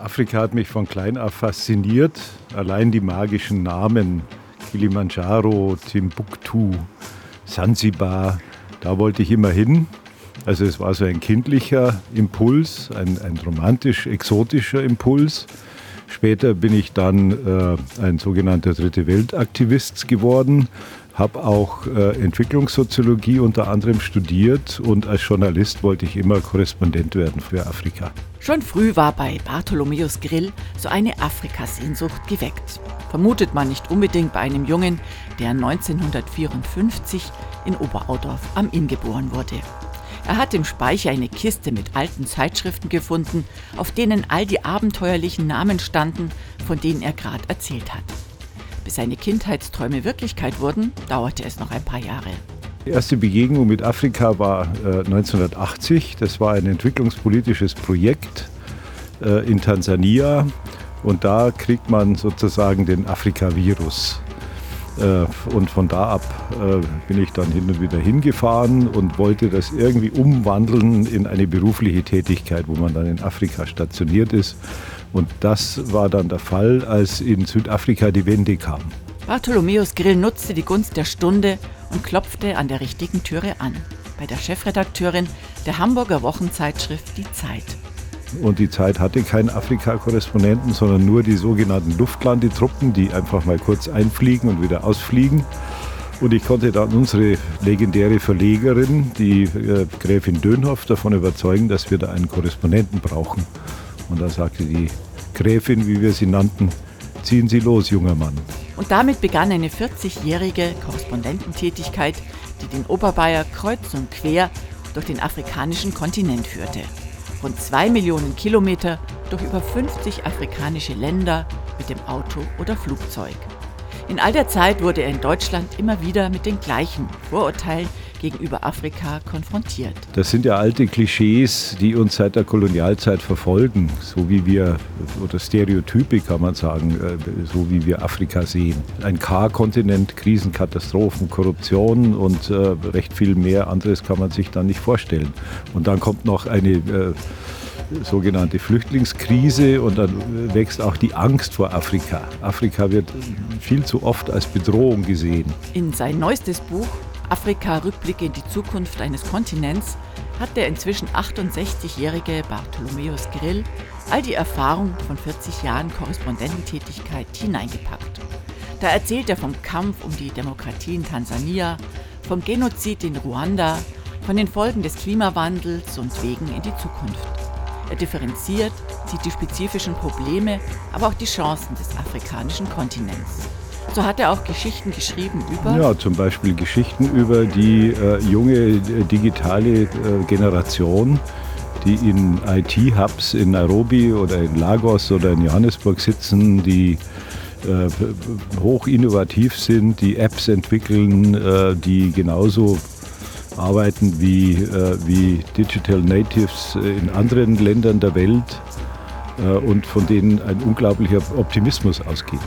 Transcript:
Afrika hat mich von klein auf fasziniert. Allein die magischen Namen Kilimanjaro, Timbuktu, Sansibar, da wollte ich immer hin. Also es war so ein kindlicher Impuls, ein, ein romantisch-exotischer Impuls. Später bin ich dann äh, ein sogenannter Dritte Welt-Aktivist geworden, habe auch äh, Entwicklungssoziologie unter anderem studiert und als Journalist wollte ich immer Korrespondent werden für Afrika. Schon früh war bei Bartholomäus Grill so eine Afrikasehnsucht geweckt. Vermutet man nicht unbedingt bei einem Jungen, der 1954 in Oberaudorf am Inn geboren wurde. Er hat im Speicher eine Kiste mit alten Zeitschriften gefunden, auf denen all die abenteuerlichen Namen standen, von denen er gerade erzählt hat. Bis seine Kindheitsträume Wirklichkeit wurden, dauerte es noch ein paar Jahre. Die erste Begegnung mit Afrika war äh, 1980. Das war ein entwicklungspolitisches Projekt äh, in Tansania. Und da kriegt man sozusagen den Afrika-Virus. Äh, und von da ab äh, bin ich dann hin und wieder hingefahren und wollte das irgendwie umwandeln in eine berufliche Tätigkeit, wo man dann in Afrika stationiert ist. Und das war dann der Fall, als in Südafrika die Wende kam. Bartholomäus Grill nutzte die Gunst der Stunde und klopfte an der richtigen Türe an. Bei der Chefredakteurin der Hamburger Wochenzeitschrift Die Zeit. Und die Zeit hatte keinen Afrika-Korrespondenten, sondern nur die sogenannten Luftlandetruppen, die einfach mal kurz einfliegen und wieder ausfliegen. Und ich konnte dann unsere legendäre Verlegerin, die äh, Gräfin Dönhoff, davon überzeugen, dass wir da einen Korrespondenten brauchen. Und da sagte die Gräfin, wie wir sie nannten, ziehen Sie los, junger Mann. Und damit begann eine 40-jährige Korrespondententätigkeit, die den Oberbayer kreuz und quer durch den afrikanischen Kontinent führte rund zwei Millionen Kilometer durch über 50 afrikanische Länder mit dem Auto oder Flugzeug. In all der Zeit wurde er in Deutschland immer wieder mit den gleichen Vorurteilen gegenüber Afrika konfrontiert. Das sind ja alte Klischees, die uns seit der Kolonialzeit verfolgen, so wie wir, oder Stereotype kann man sagen, äh, so wie wir Afrika sehen. Ein K-Kontinent, Krisenkatastrophen, Korruption und äh, recht viel mehr anderes kann man sich dann nicht vorstellen. Und dann kommt noch eine äh, sogenannte Flüchtlingskrise und dann wächst auch die Angst vor Afrika. Afrika wird viel zu oft als Bedrohung gesehen. In sein neuestes Buch Afrika Rückblicke in die Zukunft eines Kontinents hat der inzwischen 68-jährige Bartholomäus Grill all die Erfahrung von 40 Jahren Korrespondententätigkeit hineingepackt. Da erzählt er vom Kampf um die Demokratie in Tansania, vom Genozid in Ruanda, von den Folgen des Klimawandels und Wegen in die Zukunft. Er differenziert, sieht die spezifischen Probleme, aber auch die Chancen des afrikanischen Kontinents. So hat er auch Geschichten geschrieben über. Ja, zum Beispiel Geschichten über die äh, junge äh, digitale äh, Generation, die in IT-Hubs in Nairobi oder in Lagos oder in Johannesburg sitzen, die äh, hoch innovativ sind, die Apps entwickeln, äh, die genauso arbeiten wie, äh, wie Digital Natives in anderen Ländern der Welt und von denen ein unglaublicher Optimismus ausgeht.